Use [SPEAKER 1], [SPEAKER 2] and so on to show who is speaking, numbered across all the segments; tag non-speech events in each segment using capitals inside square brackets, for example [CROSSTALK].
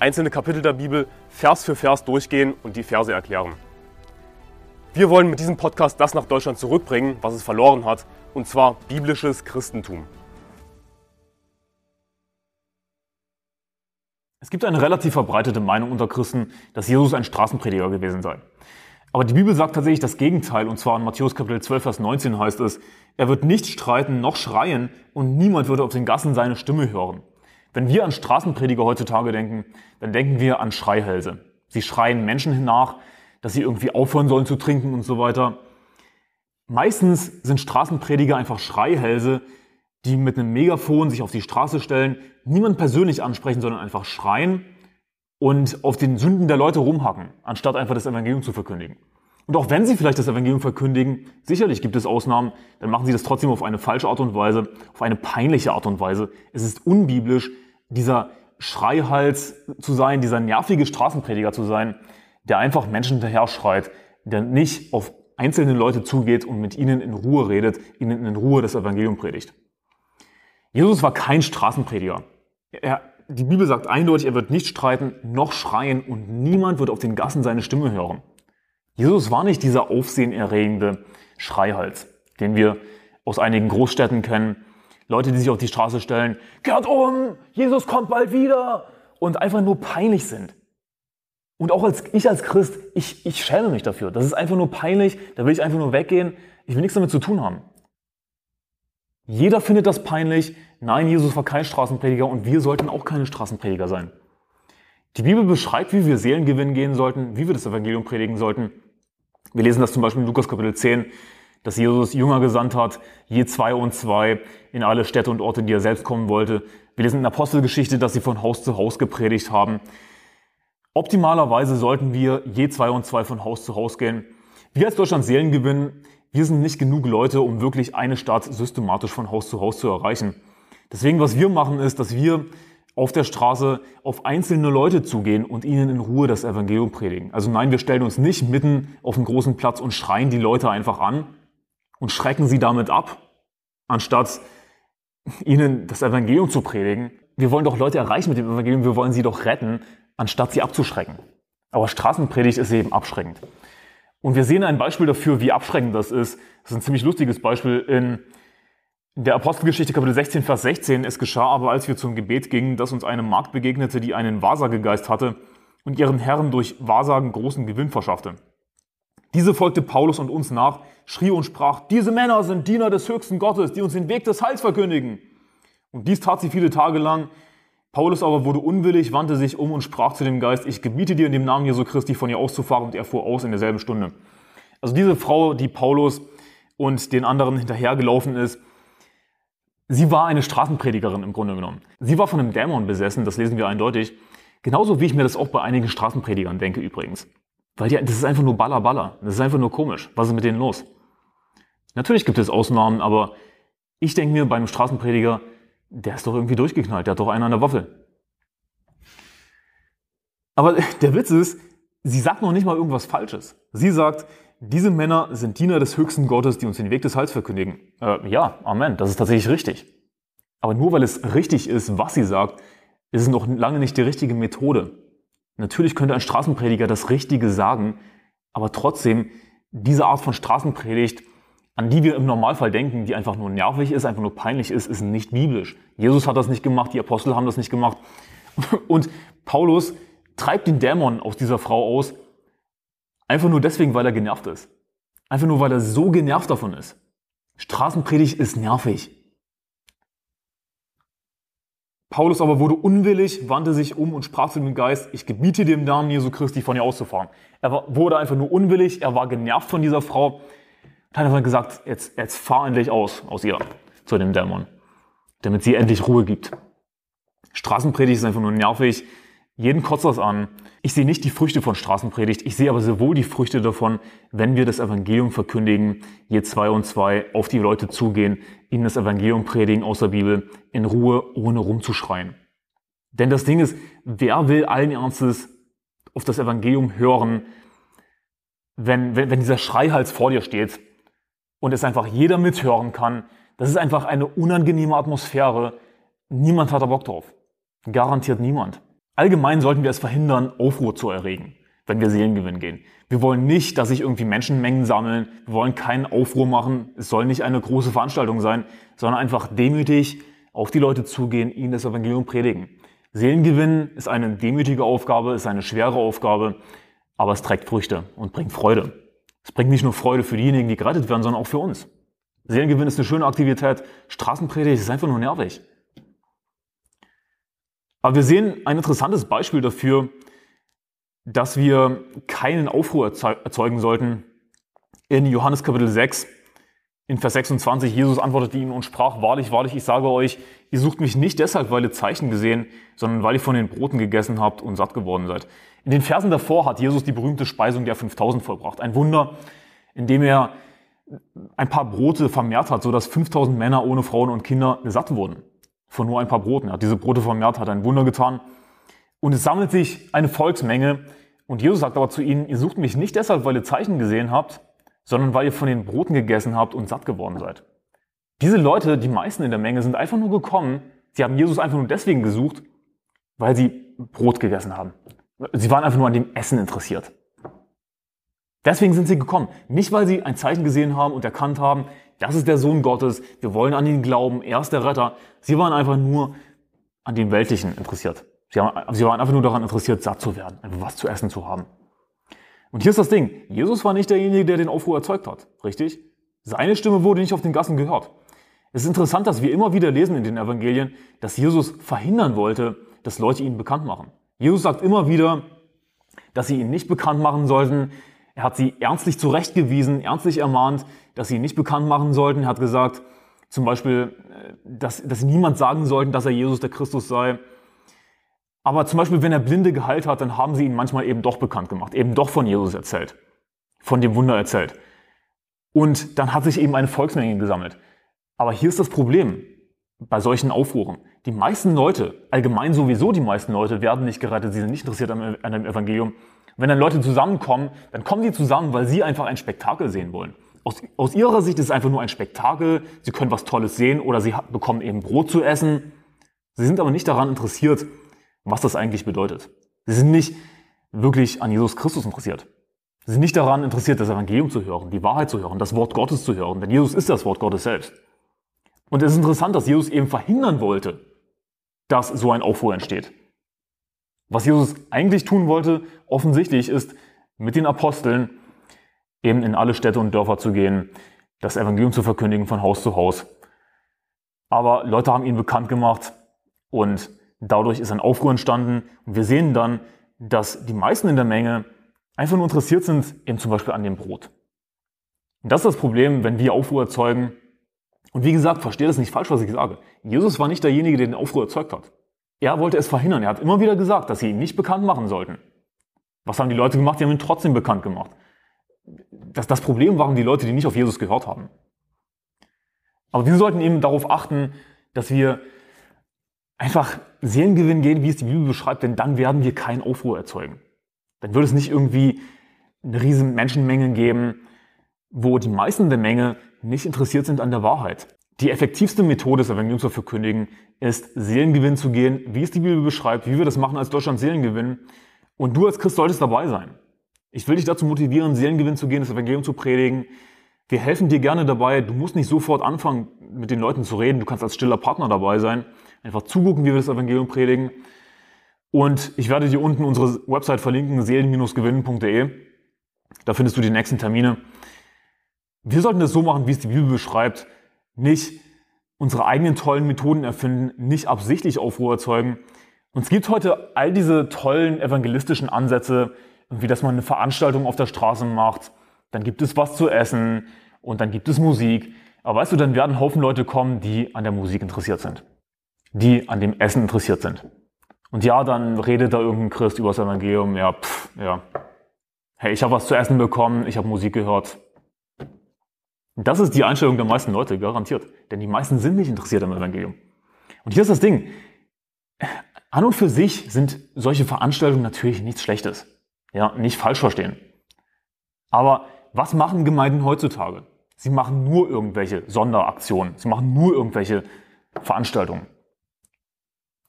[SPEAKER 1] einzelne Kapitel der Bibel Vers für Vers durchgehen und die Verse erklären. Wir wollen mit diesem Podcast das nach Deutschland zurückbringen, was es verloren hat, und zwar biblisches Christentum.
[SPEAKER 2] Es gibt eine relativ verbreitete Meinung unter Christen, dass Jesus ein Straßenprediger gewesen sei. Aber die Bibel sagt tatsächlich das Gegenteil, und zwar in Matthäus Kapitel 12, Vers 19 heißt es, er wird nicht streiten noch schreien und niemand würde auf den Gassen seine Stimme hören. Wenn wir an Straßenprediger heutzutage denken, dann denken wir an Schreihälse. Sie schreien Menschen nach, dass sie irgendwie aufhören sollen zu trinken und so weiter. Meistens sind Straßenprediger einfach Schreihälse, die mit einem Megafon sich auf die Straße stellen, niemand persönlich ansprechen, sondern einfach schreien und auf den Sünden der Leute rumhacken, anstatt einfach das Evangelium zu verkündigen. Und auch wenn sie vielleicht das Evangelium verkündigen, sicherlich gibt es Ausnahmen, dann machen sie das trotzdem auf eine falsche Art und Weise, auf eine peinliche Art und Weise. Es ist unbiblisch, dieser Schreihals zu sein, dieser nervige Straßenprediger zu sein, der einfach Menschen hinterher schreit, der nicht auf einzelne Leute zugeht und mit ihnen in Ruhe redet, ihnen in Ruhe das Evangelium predigt. Jesus war kein Straßenprediger. Er, die Bibel sagt eindeutig, er wird nicht streiten, noch schreien und niemand wird auf den Gassen seine Stimme hören. Jesus war nicht dieser aufsehenerregende Schreihals, den wir aus einigen Großstädten kennen. Leute, die sich auf die Straße stellen, kehrt um, Jesus kommt bald wieder und einfach nur peinlich sind. Und auch als ich als Christ, ich, ich schäme mich dafür. Das ist einfach nur peinlich, da will ich einfach nur weggehen. Ich will nichts damit zu tun haben. Jeder findet das peinlich. Nein, Jesus war kein Straßenprediger und wir sollten auch keine Straßenprediger sein. Die Bibel beschreibt, wie wir Seelengewinn gehen sollten, wie wir das Evangelium predigen sollten. Wir lesen das zum Beispiel in Lukas Kapitel 10, dass Jesus Jünger gesandt hat, je zwei und zwei, in alle Städte und Orte, die er selbst kommen wollte. Wir lesen in der Apostelgeschichte, dass sie von Haus zu Haus gepredigt haben. Optimalerweise sollten wir je zwei und zwei von Haus zu Haus gehen. Wir als Deutschland Seelengewinn, wir sind nicht genug Leute, um wirklich eine Stadt systematisch von Haus zu Haus zu erreichen. Deswegen, was wir machen, ist, dass wir auf der Straße auf einzelne Leute zugehen und ihnen in Ruhe das Evangelium predigen. Also nein, wir stellen uns nicht mitten auf einen großen Platz und schreien die Leute einfach an und schrecken sie damit ab, anstatt ihnen das Evangelium zu predigen. Wir wollen doch Leute erreichen mit dem Evangelium, wir wollen sie doch retten, anstatt sie abzuschrecken. Aber Straßenpredigt ist eben abschreckend. Und wir sehen ein Beispiel dafür, wie abschreckend das ist. Das ist ein ziemlich lustiges Beispiel in der Apostelgeschichte Kapitel 16, Vers 16, es geschah aber, als wir zum Gebet gingen, dass uns eine Magd begegnete, die einen Wahrsagegeist hatte und ihren Herren durch Wahrsagen großen Gewinn verschaffte. Diese folgte Paulus und uns nach, schrie und sprach, diese Männer sind Diener des höchsten Gottes, die uns den Weg des Heils verkündigen. Und dies tat sie viele Tage lang. Paulus aber wurde unwillig, wandte sich um und sprach zu dem Geist, ich gebiete dir in dem Namen Jesu Christi von ihr auszufahren und er fuhr aus in derselben Stunde. Also diese Frau, die Paulus und den anderen hinterhergelaufen ist, Sie war eine Straßenpredigerin im Grunde genommen. Sie war von einem Dämon besessen, das lesen wir eindeutig. Genauso wie ich mir das auch bei einigen Straßenpredigern denke übrigens. Weil die, das ist einfach nur Baller Baller. Das ist einfach nur komisch. Was ist mit denen los? Natürlich gibt es Ausnahmen, aber ich denke mir bei einem Straßenprediger, der ist doch irgendwie durchgeknallt, der hat doch einen an der Waffel. Aber [LAUGHS] der Witz ist, sie sagt noch nicht mal irgendwas Falsches. Sie sagt, diese Männer sind Diener des höchsten Gottes, die uns den Weg des Heils verkündigen. Äh, ja, Amen, das ist tatsächlich richtig. Aber nur weil es richtig ist, was sie sagt, ist es noch lange nicht die richtige Methode. Natürlich könnte ein Straßenprediger das Richtige sagen, aber trotzdem, diese Art von Straßenpredigt, an die wir im Normalfall denken, die einfach nur nervig ist, einfach nur peinlich ist, ist nicht biblisch. Jesus hat das nicht gemacht, die Apostel haben das nicht gemacht. [LAUGHS] Und Paulus treibt den Dämon aus dieser Frau aus, Einfach nur deswegen, weil er genervt ist. Einfach nur, weil er so genervt davon ist. Straßenpredigt ist nervig. Paulus aber wurde unwillig, wandte sich um und sprach zu dem Geist, ich gebiete im Namen Jesu Christi von ihr auszufahren. Er wurde einfach nur unwillig, er war genervt von dieser Frau und hat einfach gesagt, jetzt, jetzt fahr endlich aus, aus ihr, zu dem Dämon, damit sie endlich Ruhe gibt. Straßenpredigt ist einfach nur nervig. Jeden kotzt das an. Ich sehe nicht die Früchte von Straßenpredigt, ich sehe aber sehr wohl die Früchte davon, wenn wir das Evangelium verkündigen, je zwei und zwei auf die Leute zugehen, ihnen das Evangelium predigen aus der Bibel, in Ruhe, ohne rumzuschreien. Denn das Ding ist, wer will allen Ernstes auf das Evangelium hören, wenn, wenn, wenn dieser Schreihals vor dir steht und es einfach jeder mithören kann? Das ist einfach eine unangenehme Atmosphäre. Niemand hat da Bock drauf. Garantiert niemand. Allgemein sollten wir es verhindern, Aufruhr zu erregen, wenn wir Seelengewinn gehen. Wir wollen nicht, dass sich irgendwie Menschenmengen sammeln. Wir wollen keinen Aufruhr machen. Es soll nicht eine große Veranstaltung sein, sondern einfach demütig auf die Leute zugehen, ihnen das Evangelium predigen. Seelengewinn ist eine demütige Aufgabe, ist eine schwere Aufgabe, aber es trägt Früchte und bringt Freude. Es bringt nicht nur Freude für diejenigen, die gerettet werden, sondern auch für uns. Seelengewinn ist eine schöne Aktivität. Straßenpredigt ist einfach nur nervig. Aber wir sehen ein interessantes Beispiel dafür, dass wir keinen Aufruhr erzeugen sollten. In Johannes Kapitel 6, in Vers 26, Jesus antwortete ihnen und sprach, wahrlich, wahrlich, ich sage euch, ihr sucht mich nicht deshalb, weil ihr Zeichen gesehen, sondern weil ihr von den Broten gegessen habt und satt geworden seid. In den Versen davor hat Jesus die berühmte Speisung der 5000 vollbracht. Ein Wunder, in dem er ein paar Brote vermehrt hat, sodass 5000 Männer ohne Frauen und Kinder satt wurden von nur ein paar Broten. Er hat diese Brote vermehrt, hat ein Wunder getan. Und es sammelt sich eine Volksmenge. Und Jesus sagt aber zu ihnen, ihr sucht mich nicht deshalb, weil ihr Zeichen gesehen habt, sondern weil ihr von den Broten gegessen habt und satt geworden seid. Diese Leute, die meisten in der Menge, sind einfach nur gekommen, sie haben Jesus einfach nur deswegen gesucht, weil sie Brot gegessen haben. Sie waren einfach nur an dem Essen interessiert. Deswegen sind sie gekommen. Nicht, weil sie ein Zeichen gesehen haben und erkannt haben, das ist der Sohn Gottes, wir wollen an ihn glauben, er ist der Retter. Sie waren einfach nur an dem Weltlichen interessiert. Sie, haben, sie waren einfach nur daran interessiert, satt zu werden, einfach was zu essen zu haben. Und hier ist das Ding, Jesus war nicht derjenige, der den Aufruhr erzeugt hat, richtig? Seine Stimme wurde nicht auf den Gassen gehört. Es ist interessant, dass wir immer wieder lesen in den Evangelien, dass Jesus verhindern wollte, dass Leute ihn bekannt machen. Jesus sagt immer wieder, dass sie ihn nicht bekannt machen sollten, er hat sie ernstlich zurechtgewiesen, ernstlich ermahnt, dass sie ihn nicht bekannt machen sollten. Er hat gesagt, zum Beispiel, äh, dass, dass niemand sagen sollten, dass er Jesus der Christus sei. Aber zum Beispiel, wenn er Blinde geheilt hat, dann haben sie ihn manchmal eben doch bekannt gemacht, eben doch von Jesus erzählt, von dem Wunder erzählt. Und dann hat sich eben eine Volksmenge gesammelt. Aber hier ist das Problem bei solchen Aufruhren. Die meisten Leute, allgemein sowieso die meisten Leute, werden nicht gerettet, sie sind nicht interessiert an dem Evangelium, wenn dann Leute zusammenkommen, dann kommen sie zusammen, weil sie einfach ein Spektakel sehen wollen. Aus, aus ihrer Sicht ist es einfach nur ein Spektakel. Sie können was Tolles sehen oder sie bekommen eben Brot zu essen. Sie sind aber nicht daran interessiert, was das eigentlich bedeutet. Sie sind nicht wirklich an Jesus Christus interessiert. Sie sind nicht daran interessiert, das Evangelium zu hören, die Wahrheit zu hören, das Wort Gottes zu hören, denn Jesus ist das Wort Gottes selbst. Und es ist interessant, dass Jesus eben verhindern wollte, dass so ein Aufruhr entsteht. Was Jesus eigentlich tun wollte, offensichtlich, ist mit den Aposteln eben in alle Städte und Dörfer zu gehen, das Evangelium zu verkündigen von Haus zu Haus. Aber Leute haben ihn bekannt gemacht und dadurch ist ein Aufruhr entstanden. Und wir sehen dann, dass die meisten in der Menge einfach nur interessiert sind, eben zum Beispiel an dem Brot. Und das ist das Problem, wenn wir Aufruhr erzeugen. Und wie gesagt, verstehe das nicht falsch, was ich sage. Jesus war nicht derjenige, der den Aufruhr erzeugt hat. Er wollte es verhindern. Er hat immer wieder gesagt, dass sie ihn nicht bekannt machen sollten. Was haben die Leute gemacht? Die haben ihn trotzdem bekannt gemacht. Das, das Problem waren die Leute, die nicht auf Jesus gehört haben. Aber wir sollten eben darauf achten, dass wir einfach Seelengewinn gehen, wie es die Bibel beschreibt, denn dann werden wir keinen Aufruhr erzeugen. Dann wird es nicht irgendwie eine riesen Menschenmenge geben, wo die meisten der Menge nicht interessiert sind an der Wahrheit. Die effektivste Methode, das Evangelium zu verkündigen, ist Seelengewinn zu gehen, wie es die Bibel beschreibt, wie wir das machen als Deutschland Seelengewinn. Und du als Christ solltest dabei sein. Ich will dich dazu motivieren, Seelengewinn zu gehen, das Evangelium zu predigen. Wir helfen dir gerne dabei. Du musst nicht sofort anfangen, mit den Leuten zu reden. Du kannst als stiller Partner dabei sein. Einfach zugucken, wie wir das Evangelium predigen. Und ich werde dir unten unsere Website verlinken, seelen-gewinnen.de. Da findest du die nächsten Termine. Wir sollten das so machen, wie es die Bibel beschreibt nicht unsere eigenen tollen Methoden erfinden, nicht absichtlich Aufruhr erzeugen. Und es gibt heute all diese tollen evangelistischen Ansätze, wie dass man eine Veranstaltung auf der Straße macht, dann gibt es was zu essen und dann gibt es Musik. Aber weißt du, dann werden Haufen Leute kommen, die an der Musik interessiert sind, die an dem Essen interessiert sind. Und ja, dann redet da irgendein Christ über das Evangelium, ja, pff, ja. Hey, ich habe was zu essen bekommen, ich habe Musik gehört. Das ist die Einstellung der meisten Leute, garantiert. Denn die meisten sind nicht interessiert am Evangelium. Und hier ist das Ding. An und für sich sind solche Veranstaltungen natürlich nichts Schlechtes. Ja, nicht falsch verstehen. Aber was machen Gemeinden heutzutage? Sie machen nur irgendwelche Sonderaktionen. Sie machen nur irgendwelche Veranstaltungen.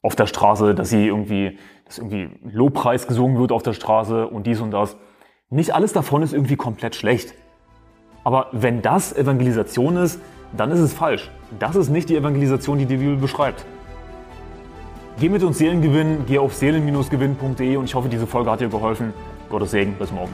[SPEAKER 2] Auf der Straße, dass sie irgendwie, dass irgendwie Lobpreis gesungen wird auf der Straße und dies und das. Nicht alles davon ist irgendwie komplett schlecht. Aber wenn das Evangelisation ist, dann ist es falsch. Das ist nicht die Evangelisation, die die Bibel beschreibt. Geh mit uns Seelen gewinnen, geh auf seelen-gewinn.de und ich hoffe, diese Folge hat dir geholfen. Gottes Segen, bis morgen.